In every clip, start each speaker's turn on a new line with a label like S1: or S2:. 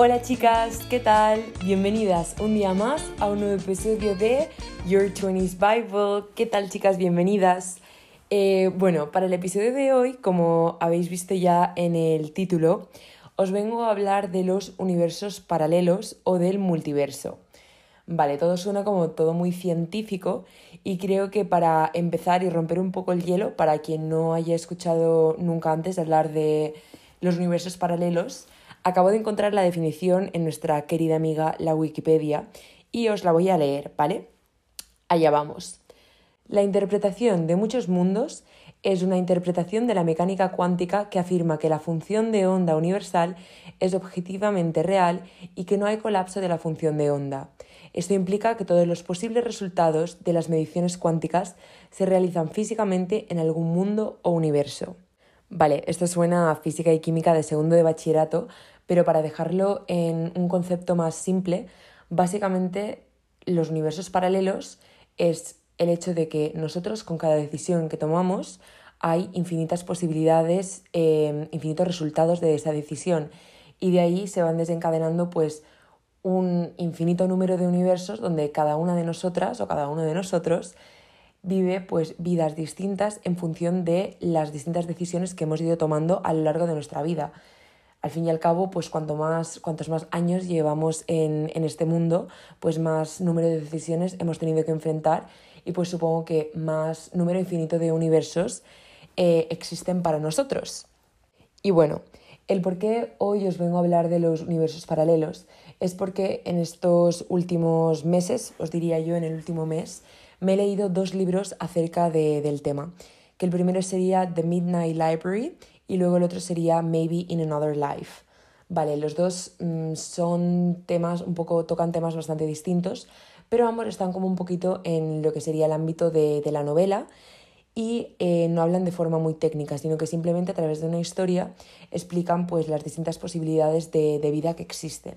S1: Hola chicas, ¿qué tal? Bienvenidas un día más a un nuevo episodio de Your 20s Bible. ¿Qué tal chicas? Bienvenidas. Eh, bueno, para el episodio de hoy, como habéis visto ya en el título, os vengo a hablar de los universos paralelos o del multiverso. Vale, todo suena como todo muy científico y creo que para empezar y romper un poco el hielo, para quien no haya escuchado nunca antes hablar de los universos paralelos, Acabo de encontrar la definición en nuestra querida amiga la Wikipedia y os la voy a leer, ¿vale? Allá vamos. La interpretación de muchos mundos es una interpretación de la mecánica cuántica que afirma que la función de onda universal es objetivamente real y que no hay colapso de la función de onda. Esto implica que todos los posibles resultados de las mediciones cuánticas se realizan físicamente en algún mundo o universo. Vale, esto suena a física y química de segundo de bachillerato, pero para dejarlo en un concepto más simple, básicamente los universos paralelos es el hecho de que nosotros con cada decisión que tomamos hay infinitas posibilidades, em, infinitos resultados de esa decisión y de ahí se van desencadenando pues un infinito número de universos donde cada una de nosotras o cada uno de nosotros vive pues vidas distintas en función de las distintas decisiones que hemos ido tomando a lo largo de nuestra vida. Al fin y al cabo, pues cuanto más, cuantos más años llevamos en, este mundo, pues más número de decisiones hemos tenido que enfrentar y pues supongo que más número infinito de universos eh, existen para nosotros. Y bueno, el por qué hoy os vengo a hablar de los universos paralelos es porque en estos últimos meses, os diría yo en el último mes, me he leído dos libros acerca del tema, que el primero sería The Midnight Library y luego el otro sería Maybe in Another Life. Vale, los dos mm, son temas, un poco, tocan temas bastante distintos, pero ambos están como un poquito en lo que sería el ámbito de, la novela y eh, no hablan de forma muy técnica, sino que simplemente a través de una historia explican pues las distintas posibilidades de, de vida que existen.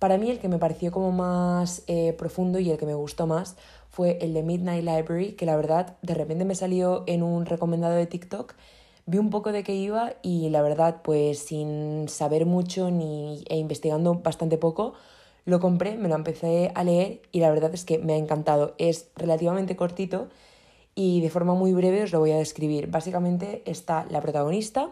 S1: Para mí el que me pareció como más eh, profundo y el que me gustó más fue el de Midnight Library, que la verdad de repente me salió en un recomendado de TikTok, vi un poco de qué iba y la verdad pues sin saber mucho ni, e investigando bastante poco, lo compré, me lo empecé a leer y la verdad es que me ha encantado. Es relativamente cortito y de forma muy breve os lo voy a describir. Básicamente está la protagonista,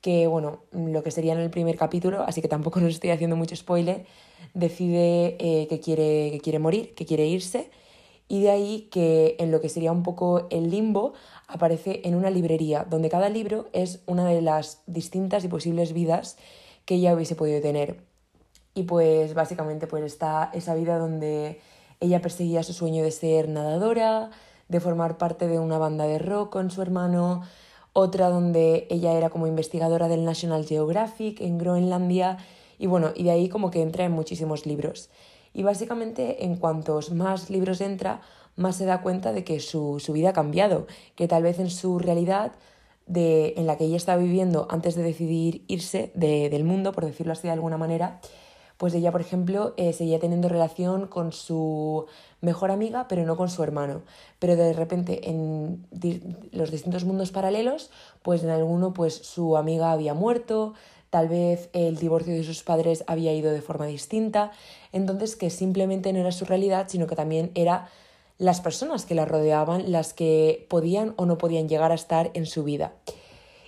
S1: que, bueno, lo que sería en el primer capítulo, así que tampoco nos estoy haciendo mucho spoiler, decide eh, que, quiere, que quiere morir, que quiere irse, y de ahí que en lo que sería un poco el limbo aparece en una librería, donde cada libro es una de las distintas y posibles vidas que ella hubiese podido tener. Y pues básicamente pues está esa vida donde ella perseguía su sueño de ser nadadora, de formar parte de una banda de rock con su hermano, otra donde ella era como investigadora del National Geographic en Groenlandia y bueno, y de ahí como que entra en muchísimos libros. Y básicamente en cuantos más libros entra, más se da cuenta de que su, vida ha cambiado, que tal vez en su realidad de, en la que ella está viviendo antes de decidir irse del mundo, por decirlo así de alguna manera, pues ella, por ejemplo, eh, seguía teniendo relación con su mejor amiga, pero no con su hermano. Pero de repente en los distintos mundos paralelos, pues en alguno pues su amiga había muerto, tal vez el divorcio de sus padres había ido de forma distinta, entonces que simplemente no era su realidad, sino que también era las personas que la rodeaban las que podían o no podían llegar a estar en su vida.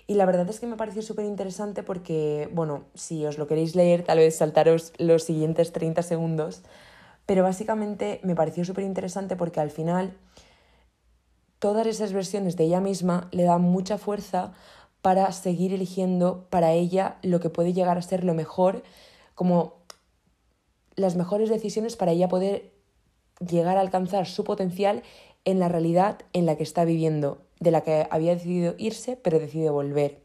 S1: Y la verdad es que me pareció súper interesante porque, bueno, si os lo queréis leer, tal vez saltaros los siguientes 30 segundos, pero básicamente me pareció súper interesante porque al final todas esas versiones de ella misma le dan mucha fuerza para seguir eligiendo para ella lo que puede llegar a ser lo mejor, como las mejores decisiones para ella poder llegar a alcanzar su potencial en la realidad en la que está viviendo de la que había decidido irse, pero decidió volver.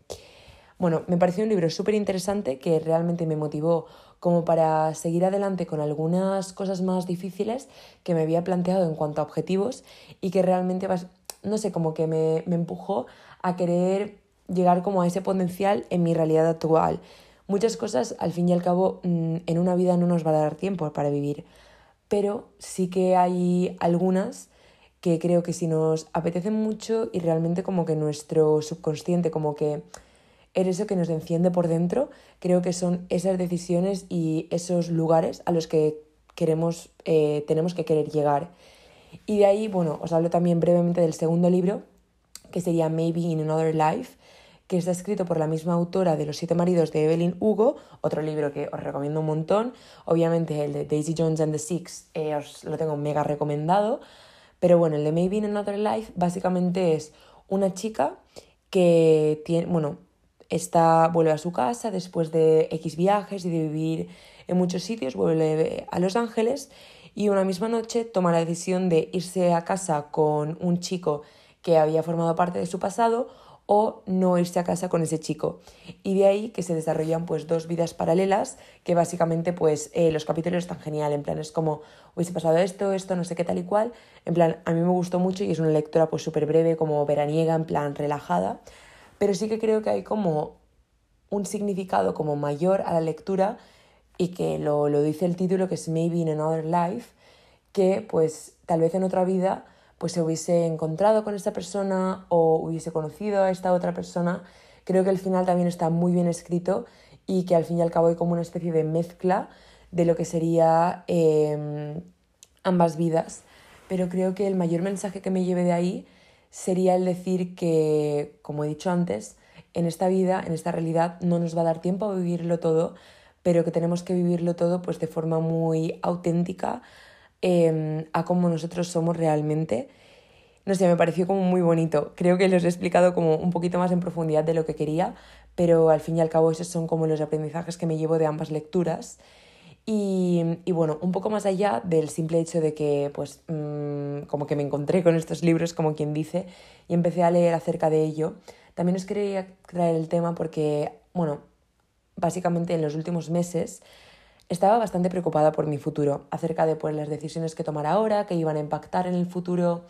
S1: Bueno, me pareció un libro súper interesante que realmente me motivó como para seguir adelante con algunas cosas más difíciles que me había planteado en cuanto a objetivos y que realmente, no sé, como que me, me empujó a querer llegar como a ese potencial en mi realidad actual. Muchas cosas, al fin y al cabo, mm, en una vida no nos va a dar tiempo para vivir, pero sí que hay algunas que creo que si nos apetece mucho y realmente como que nuestro subconsciente como que es eso que nos enciende por dentro. Creo que son esas decisiones y esos lugares a los que queremos, eh, tenemos que querer llegar. Y de ahí, bueno, os hablo también brevemente del segundo libro, que sería Maybe in Another Life, que está escrito por la misma autora de Los siete maridos de Evelyn Hugo, otro libro que os recomiendo un montón. Obviamente el de Daisy Jones and the Six eh, os lo tengo mega recomendado. Pero bueno, el de Maybe in Another Life básicamente es una chica que tiene, bueno, está, vuelve a su casa después de X viajes y de vivir en muchos sitios, vuelve a Los Ángeles y una misma noche toma la decisión de irse a casa con un chico que había formado parte de su pasado o no irse a casa con ese chico. Y de ahí que se desarrollan pues dos vidas paralelas que básicamente pues eh, los capítulos están genial, en plan es como hubiese pasado esto, esto, no sé qué tal y cual. En plan, a mí me gustó mucho y es una lectura pues súper breve, como veraniega, en plan relajada. Pero sí que creo que hay como un significado como mayor a la lectura y que lo, lo dice el título que es Maybe in Another Life, que pues tal vez en otra vida pues se hubiese encontrado con esta persona o hubiese conocido a esta otra persona. Creo que el final también está muy bien escrito y que al fin y al cabo hay como una especie de mezcla de lo que sería em, ambas vidas. Pero creo que el mayor mensaje que me lleve de ahí sería el decir que, como he dicho antes, en esta vida, en esta realidad, no nos va a dar tiempo a vivirlo todo, pero que tenemos que vivirlo todo pues de forma muy auténtica, Em, a cómo nosotros somos realmente. No sé, me pareció como muy bonito. Creo que los he explicado como un poquito más en profundidad de lo que quería, pero al fin y al cabo esos son como los aprendizajes que me llevo de ambas lecturas. Y, y bueno, un poco más allá del simple hecho de que, pues, mm, como que me encontré con estos libros, como quien dice, y empecé a leer acerca de ello, también os quería traer el tema porque, bueno, básicamente en los últimos meses estaba bastante preocupada por mi futuro, acerca de pues, las decisiones que tomar ahora, que iban a impactar en el futuro,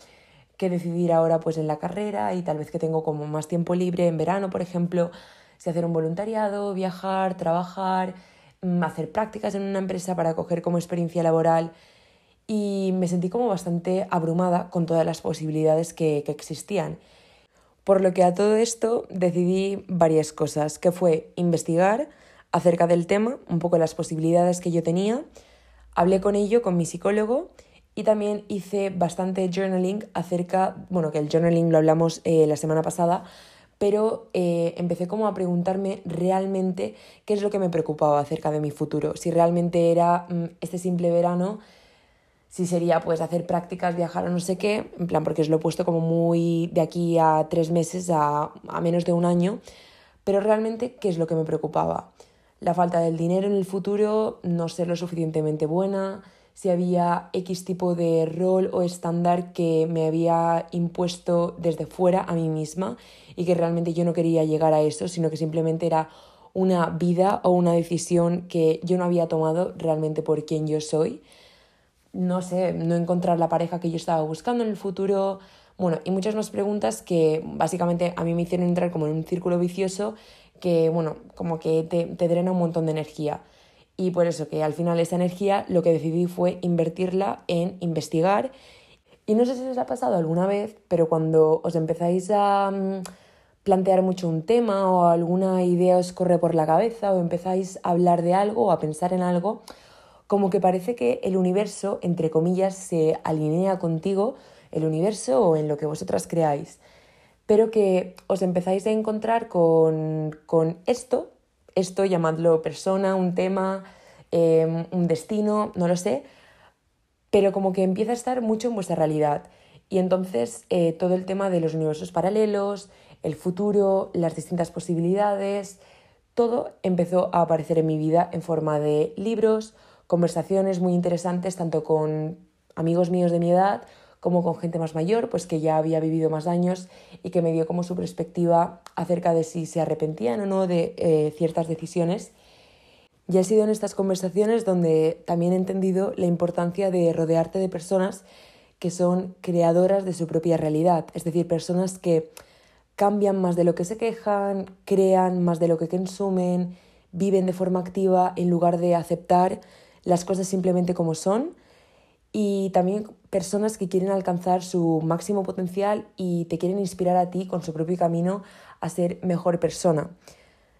S1: que decidir ahora pues, en la carrera y tal vez que tengo como más tiempo libre en verano, por ejemplo, si hacer un voluntariado, viajar, trabajar, mm, hacer prácticas en una empresa para coger como experiencia laboral y me sentí como bastante abrumada con todas las posibilidades que, que existían. Por lo que a todo esto decidí varias cosas, que fue investigar, acerca del tema, un poco las posibilidades que yo tenía. Hablé con ello con mi psicólogo y también hice bastante journaling acerca, bueno, que el journaling lo hablamos eh, la semana pasada, pero eh, empecé como a preguntarme realmente qué es lo que me preocupaba acerca de mi futuro, si realmente era mm, este simple verano, si sería pues hacer prácticas, viajar o no sé qué, en plan porque os lo he puesto como muy de aquí a tres meses a, a menos de un año, pero realmente qué es lo que me preocupaba la falta del dinero en el futuro, no ser lo suficientemente buena, si había X tipo de rol o estándar que me había impuesto desde fuera a mí misma y que realmente yo no quería llegar a eso, sino que simplemente era una vida o una decisión que yo no había tomado realmente por quien yo soy. No sé, no encontrar la pareja que yo estaba buscando en el futuro. Bueno, y muchas más preguntas que básicamente a mí me hicieron entrar como en un círculo vicioso que, bueno, como que te, te drena un montón de energía. Y por eso que al final esa energía lo que decidí fue invertirla en investigar. Y no sé si os ha pasado alguna vez, pero cuando os empezáis a mm, plantear mucho un tema o alguna idea os corre por la cabeza o empezáis a hablar de algo o a pensar en algo, como que parece que el universo, entre comillas, se alinea contigo, el universo o en lo que vosotras creáis pero que os empezáis a encontrar con, esto, esto llamadlo persona, un tema, em, un destino, no lo sé, pero como que empieza a estar mucho en vuestra realidad. Y entonces eh, todo el tema de los universos paralelos, el futuro, las distintas posibilidades, todo empezó a aparecer en mi vida en forma de libros, conversaciones muy interesantes, tanto con amigos míos de mi edad como con gente más mayor, pues que ya había vivido más años y que me dio como su perspectiva acerca de si se arrepentían o no de eh, ciertas decisiones. Y ha sido en estas conversaciones donde también he entendido la importancia de rodearte de personas que son creadoras de su propia realidad, es decir, personas que cambian más de lo que se quejan, crean más de lo que consumen, viven de forma activa en lugar de aceptar las cosas simplemente como son y también personas que quieren alcanzar su máximo potencial y te quieren inspirar a ti con su propio camino a ser mejor persona.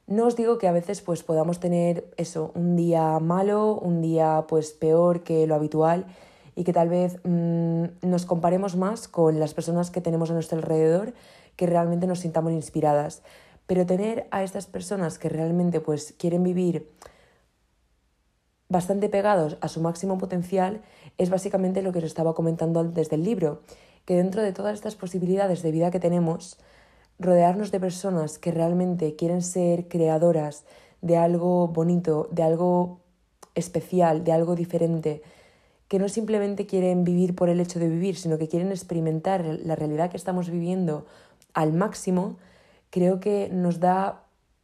S1: No os digo que a veces pues podamos tener eso, un día malo, un día pues peor que lo habitual y que tal vez mm, nos comparemos más con las personas que tenemos a nuestro alrededor que realmente nos sintamos inspiradas. Pero tener a estas personas que realmente pues quieren vivir bastante pegados a su máximo potencial es básicamente lo que os estaba comentando antes del libro, que dentro de todas estas posibilidades de vida que tenemos, rodearnos de personas que realmente quieren ser creadoras de algo bonito, de algo especial, de algo diferente, que no simplemente quieren vivir por el hecho de vivir, sino que quieren experimentar la realidad que estamos viviendo al máximo, creo que nos da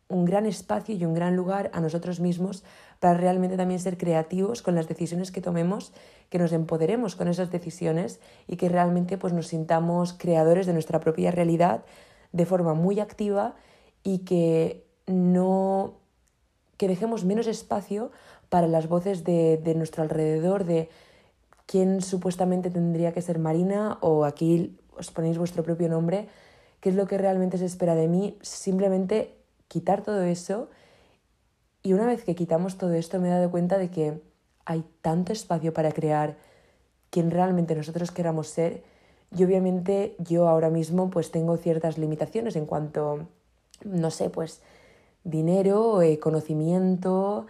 S1: un gran espacio y un gran lugar a nosotros mismos para realmente también ser creativos con las decisiones que tomemos, que nos empoderemos con esas decisiones y que realmente pues, nos sintamos creadores de nuestra propia realidad de forma muy activa y que no que dejemos menos espacio para las voces de, de nuestro alrededor, de quién supuestamente tendría que ser Marina o aquí os ponéis vuestro propio nombre, qué es lo que realmente se espera de mí, simplemente quitar todo eso y una vez que quitamos todo esto me he dado cuenta de que hay tanto espacio para crear quien realmente nosotros queramos ser y obviamente yo ahora mismo pues tengo ciertas limitaciones en cuanto, no sé, pues dinero, eh, conocimiento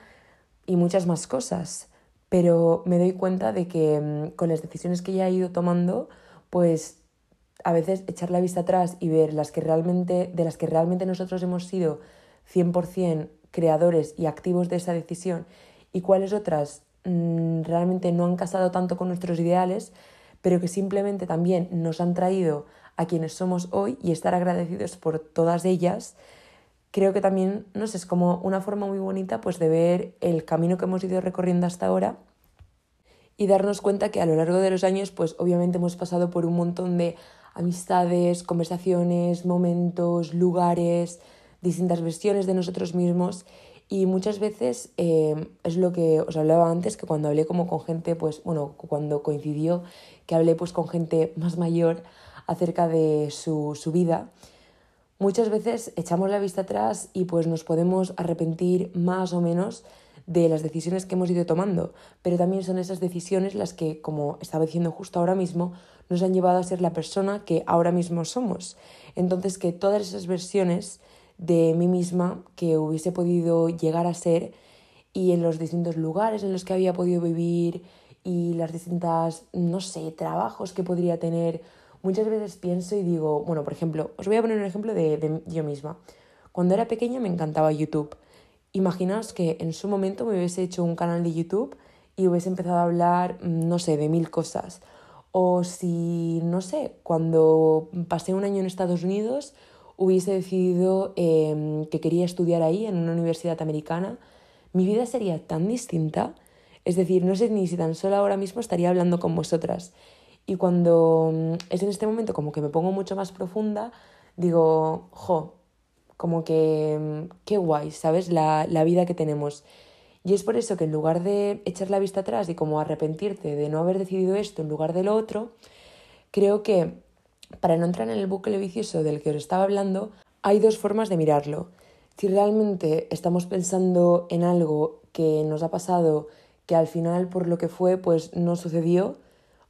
S1: y muchas más cosas. Pero me doy cuenta de que mm, con las decisiones que ya he ido tomando, pues a veces echar la vista atrás y ver las que realmente, de las que realmente nosotros hemos sido 100% creadores y activos de esa decisión y cuáles otras mm, realmente no han casado tanto con nuestros ideales, pero que simplemente también nos han traído a quienes somos hoy y estar agradecidos por todas ellas, creo que también, no sé, es como una forma muy bonita pues de ver el camino que hemos ido recorriendo hasta ahora y darnos cuenta que a lo largo de los años pues obviamente hemos pasado por un montón de amistades, conversaciones, momentos, lugares, distintas versiones de nosotros mismos y muchas veces eh, es lo que os hablaba antes, que cuando hablé como con gente, pues bueno, cuando coincidió que hablé pues con gente más mayor acerca de su, su vida, muchas veces echamos la vista atrás y pues nos podemos arrepentir más o menos de las decisiones que hemos ido tomando, pero también son esas decisiones las que, como estaba diciendo justo ahora mismo, nos han llevado a ser la persona que ahora mismo somos. Entonces, que todas esas versiones de mí misma que hubiese podido llegar a ser y en los distintos lugares en los que había podido vivir y las distintas, no sé, trabajos que podría tener. Muchas veces pienso y digo, bueno, por ejemplo, os voy a poner un ejemplo de, de yo misma. Cuando era pequeña me encantaba YouTube. Imaginaos que en su momento me hubiese hecho un canal de YouTube y hubiese empezado a hablar, no sé, de mil cosas. O si, no sé, cuando pasé un año en Estados Unidos hubiese decidido em, que quería estudiar ahí, en una universidad americana, mi vida sería tan distinta. Es decir, no sé ni si tan solo ahora mismo estaría hablando con vosotras. Y cuando mm, es en este momento como que me pongo mucho más profunda, digo, jo, como que mm, qué guay, ¿sabes? La, la vida que tenemos. Y es por eso que en lugar de echar la vista atrás y como arrepentirte de no haber decidido esto en lugar de lo otro, creo que para no entrar en el bucle vicioso del que os estaba hablando, hay dos formas de mirarlo. Si realmente estamos pensando en algo que nos ha pasado, que al final por lo que fue pues no sucedió,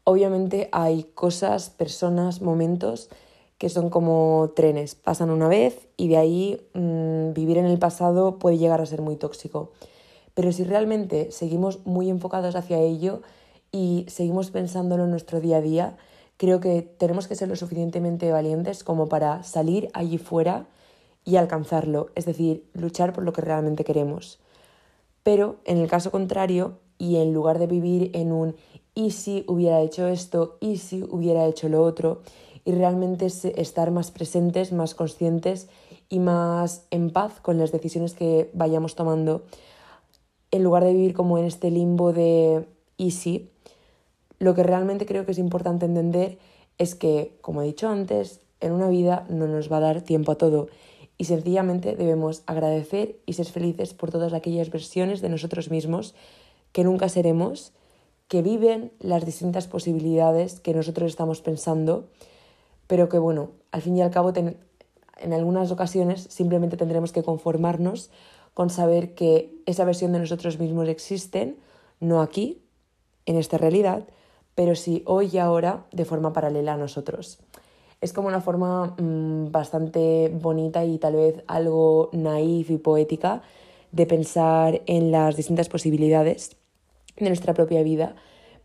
S1: obviamente hay cosas, personas, momentos que son como trenes, pasan una vez y de ahí mm, vivir en el pasado puede llegar a ser muy tóxico. Pero si realmente seguimos muy enfocados hacia ello y seguimos pensándolo en nuestro día a día, creo que tenemos que ser lo suficientemente valientes como para salir allí fuera y alcanzarlo, es decir, luchar por lo que realmente queremos. Pero en el caso contrario, y en lugar de vivir en un y si hubiera hecho esto, y si hubiera hecho lo otro, y realmente estar más presentes, más conscientes y más en paz con las decisiones que vayamos tomando, en lugar de vivir como en este limbo de y si, lo que realmente creo que es importante entender es que, como he dicho antes, en una vida no nos va a dar tiempo a todo y sencillamente debemos agradecer y ser felices por todas aquellas versiones de nosotros mismos que nunca seremos, que viven las distintas posibilidades que nosotros estamos pensando, pero que bueno, al fin y al cabo en algunas ocasiones simplemente tendremos que conformarnos con saber que esa versión de nosotros mismos existen, no aquí, en esta realidad, pero sí hoy y ahora de forma paralela a nosotros. Es como una forma mm, bastante bonita y tal vez algo naif y poética de pensar en las distintas posibilidades de nuestra propia vida,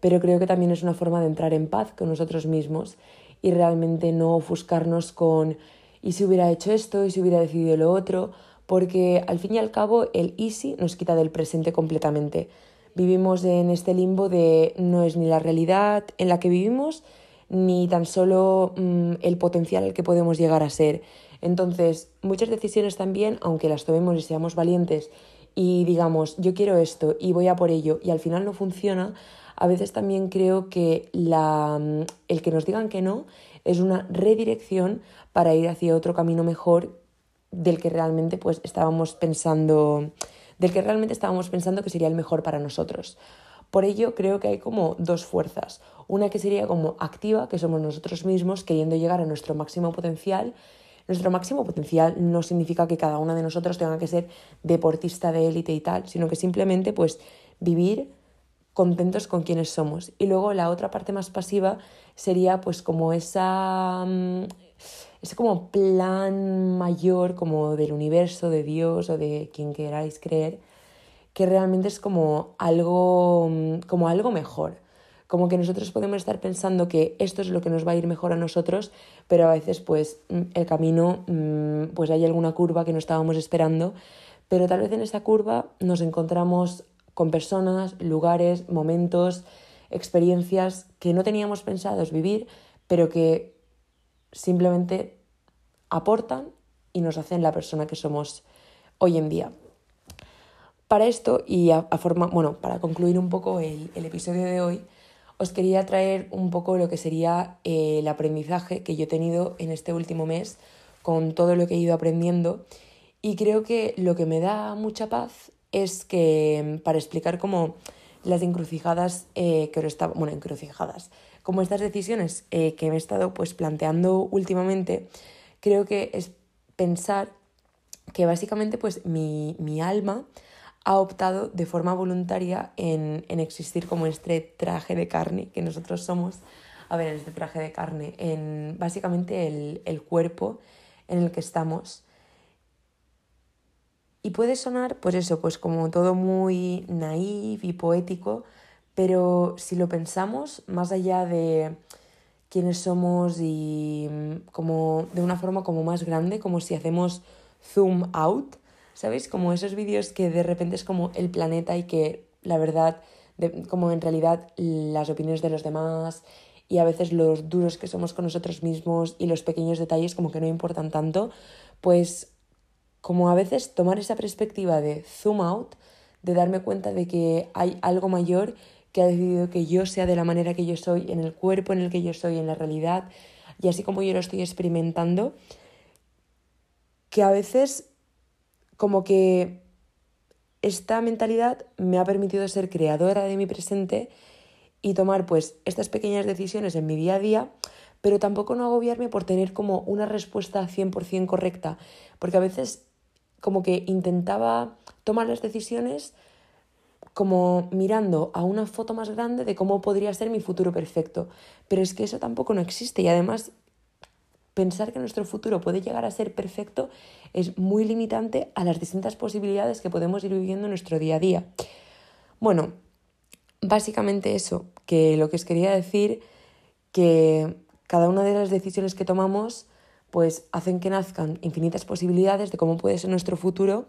S1: pero creo que también es una forma de entrar en paz con nosotros mismos y realmente no ofuscarnos con y si hubiera hecho esto y si hubiera decidido lo otro, porque al fin y al cabo el easy nos quita del presente completamente. Vivimos en este limbo de no es ni la realidad en la que vivimos, ni tan solo mm, el potencial al que podemos llegar a ser. Entonces, muchas decisiones también, aunque las tomemos y seamos valientes y digamos, yo quiero esto y voy a por ello y al final no funciona, a veces también creo que la, mm, el que nos digan que no es una redirección para ir hacia otro camino mejor del que realmente pues estábamos pensando del que realmente estábamos pensando que sería el mejor para nosotros. Por ello creo que hay como dos fuerzas. Una que sería como activa, que somos nosotros mismos queriendo llegar a nuestro máximo potencial. Nuestro máximo potencial no significa que cada uno de nosotros tenga que ser deportista de élite y tal, sino que simplemente pues vivir contentos con quienes somos. Y luego la otra parte más pasiva sería pues como esa mm, ese como plan mayor como del universo, de Dios o de quien queráis creer, que realmente es como algo, mm, como algo mejor. Como que nosotros podemos estar pensando que esto es lo que nos va a ir mejor a nosotros, pero a veces pues mm, el camino, mm, pues hay alguna curva que no estábamos esperando, pero tal vez en esa curva nos encontramos con personas, lugares, momentos, experiencias que no teníamos pensados vivir, pero que simplemente aportan y nos hacen la persona que somos hoy en día. Para esto y a, forma, bueno, para concluir un poco el, episodio de hoy, os quería traer un poco lo que sería eh, el aprendizaje que yo he tenido en este último mes con todo lo que he ido aprendiendo y creo que lo que me da mucha paz es que para explicar cómo las encrucijadas eh, que ahora estaba, bueno, encrucijadas, como estas decisiones eh, que me he estado pues planteando últimamente, creo que es pensar que básicamente pues mi, mi alma ha optado de forma voluntaria en, en, existir como este traje de carne que nosotros somos, a ver, este traje de carne, en básicamente el, el cuerpo en el que estamos. Y puede sonar, pues eso, pues como todo muy naif y poético, pero si lo pensamos, más allá de quiénes somos y como de una forma como más grande, como si hacemos zoom out, ¿sabéis? Como esos vídeos que de repente es como el planeta y que la verdad, como en realidad las opiniones de los demás y a veces los duros que somos con nosotros mismos y los pequeños detalles como que no importan tanto, pues como a veces tomar esa perspectiva de zoom out, de darme cuenta de que hay algo mayor que ha decidido que yo sea de la manera que yo soy, en el cuerpo en el que yo soy, en la realidad, y así como yo lo estoy experimentando, que a veces como que esta mentalidad me ha permitido ser creadora de mi presente y tomar pues estas pequeñas decisiones en mi día a día, pero tampoco no agobiarme por tener como una respuesta 100% correcta, porque a veces como que intentaba tomar las decisiones como mirando a una foto más grande de cómo podría ser mi futuro perfecto. Pero es que eso tampoco no existe y además pensar que nuestro futuro puede llegar a ser perfecto es muy limitante a las distintas posibilidades que podemos ir viviendo en nuestro día a día. Bueno, básicamente eso, que lo que os quería decir, que cada una de las decisiones que tomamos pues hacen que nazcan infinitas posibilidades de cómo puede ser nuestro futuro,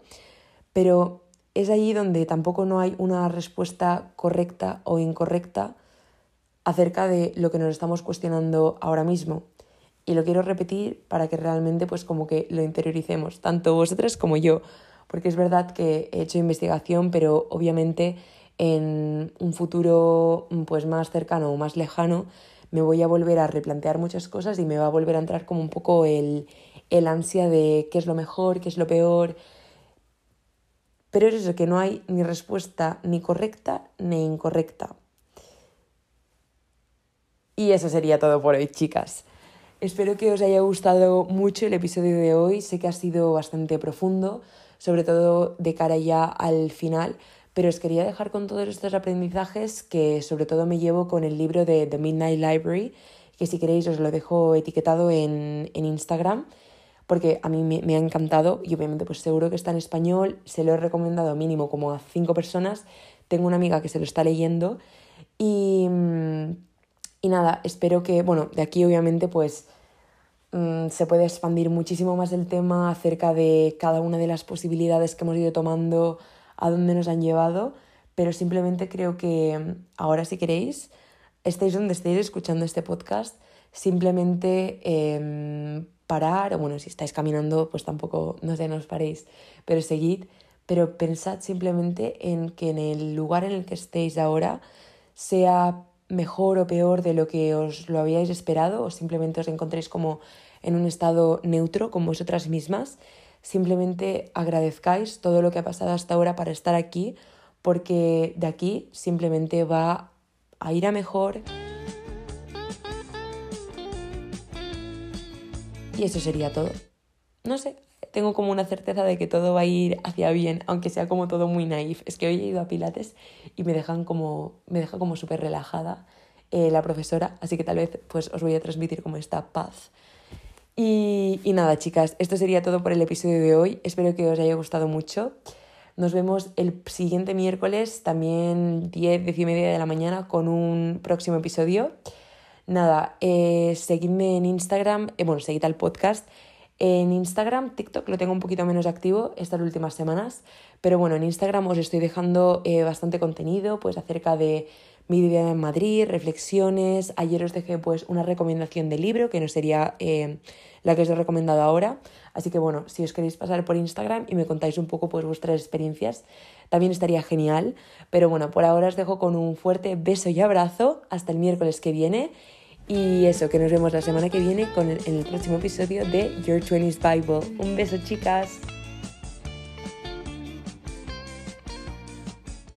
S1: pero es allí donde tampoco no hay una respuesta correcta o incorrecta acerca de lo que nos estamos cuestionando ahora mismo. Y lo quiero repetir para que realmente pues como que lo interioricemos, tanto vosotras como yo, porque es verdad que he hecho investigación, pero obviamente en un futuro pues más cercano o más lejano me voy a volver a replantear muchas cosas y me va a volver a entrar como un poco el, el ansia de qué es lo mejor, qué es lo peor, pero es eso, que no hay ni respuesta ni correcta ni incorrecta. Y eso sería todo por hoy, chicas. Espero que os haya gustado mucho el episodio de hoy. Sé que ha sido bastante profundo, sobre todo de cara ya al final, pero os quería dejar con todos estos aprendizajes que sobre todo me llevo con el libro de The Midnight Library, que si queréis os lo dejo etiquetado en, en Instagram porque a mí me, ha encantado y obviamente pues seguro que está en español, se lo he recomendado mínimo como a cinco personas, tengo una amiga que se lo está leyendo y, y nada, espero que, bueno, de aquí obviamente pues mm, se puede expandir muchísimo más el tema acerca de cada una de las posibilidades que hemos ido tomando, a dónde nos han llevado, pero simplemente creo que ahora si queréis, estéis donde estéis escuchando este podcast, simplemente eh, parar, o bueno, si estáis caminando, pues tampoco, no sé, no os paréis, pero seguid, pero pensad simplemente en que en el lugar en el que estéis ahora sea mejor o peor de lo que os lo habíais esperado o simplemente os encontréis como en un estado neutro con vosotras mismas, simplemente agradezcáis todo lo que ha pasado hasta ahora para estar aquí, porque de aquí simplemente va a ir a mejor, Y eso sería todo. No sé, tengo como una certeza de que todo va a ir hacia bien, aunque sea como todo muy naif. Es que hoy he ido a Pilates y me dejan como, me deja como súper relajada eh, la profesora, así que tal vez pues os voy a transmitir como esta paz. Y, y nada, chicas, esto sería todo por el episodio de hoy. Espero que os haya gustado mucho. Nos vemos el siguiente miércoles, también 10, 10 y media de la mañana, con un próximo episodio. Nada, eh, seguidme en Instagram, eh, bueno, seguid al podcast. En Instagram, TikTok lo tengo un poquito menos activo estas últimas semanas, pero bueno, en Instagram os estoy dejando eh, bastante contenido pues acerca de mi vida en Madrid, reflexiones. Ayer os dejé pues una recomendación de libro, que no sería eh, la que os he recomendado ahora. Así que bueno, si os queréis pasar por Instagram y me contáis un poco pues vuestras experiencias, también estaría genial. Pero bueno, por ahora os dejo con un fuerte beso y abrazo. Hasta el miércoles que viene. Y eso, que nos vemos la semana que viene con el, el próximo episodio de Your 20s Bible. Un beso, chicas.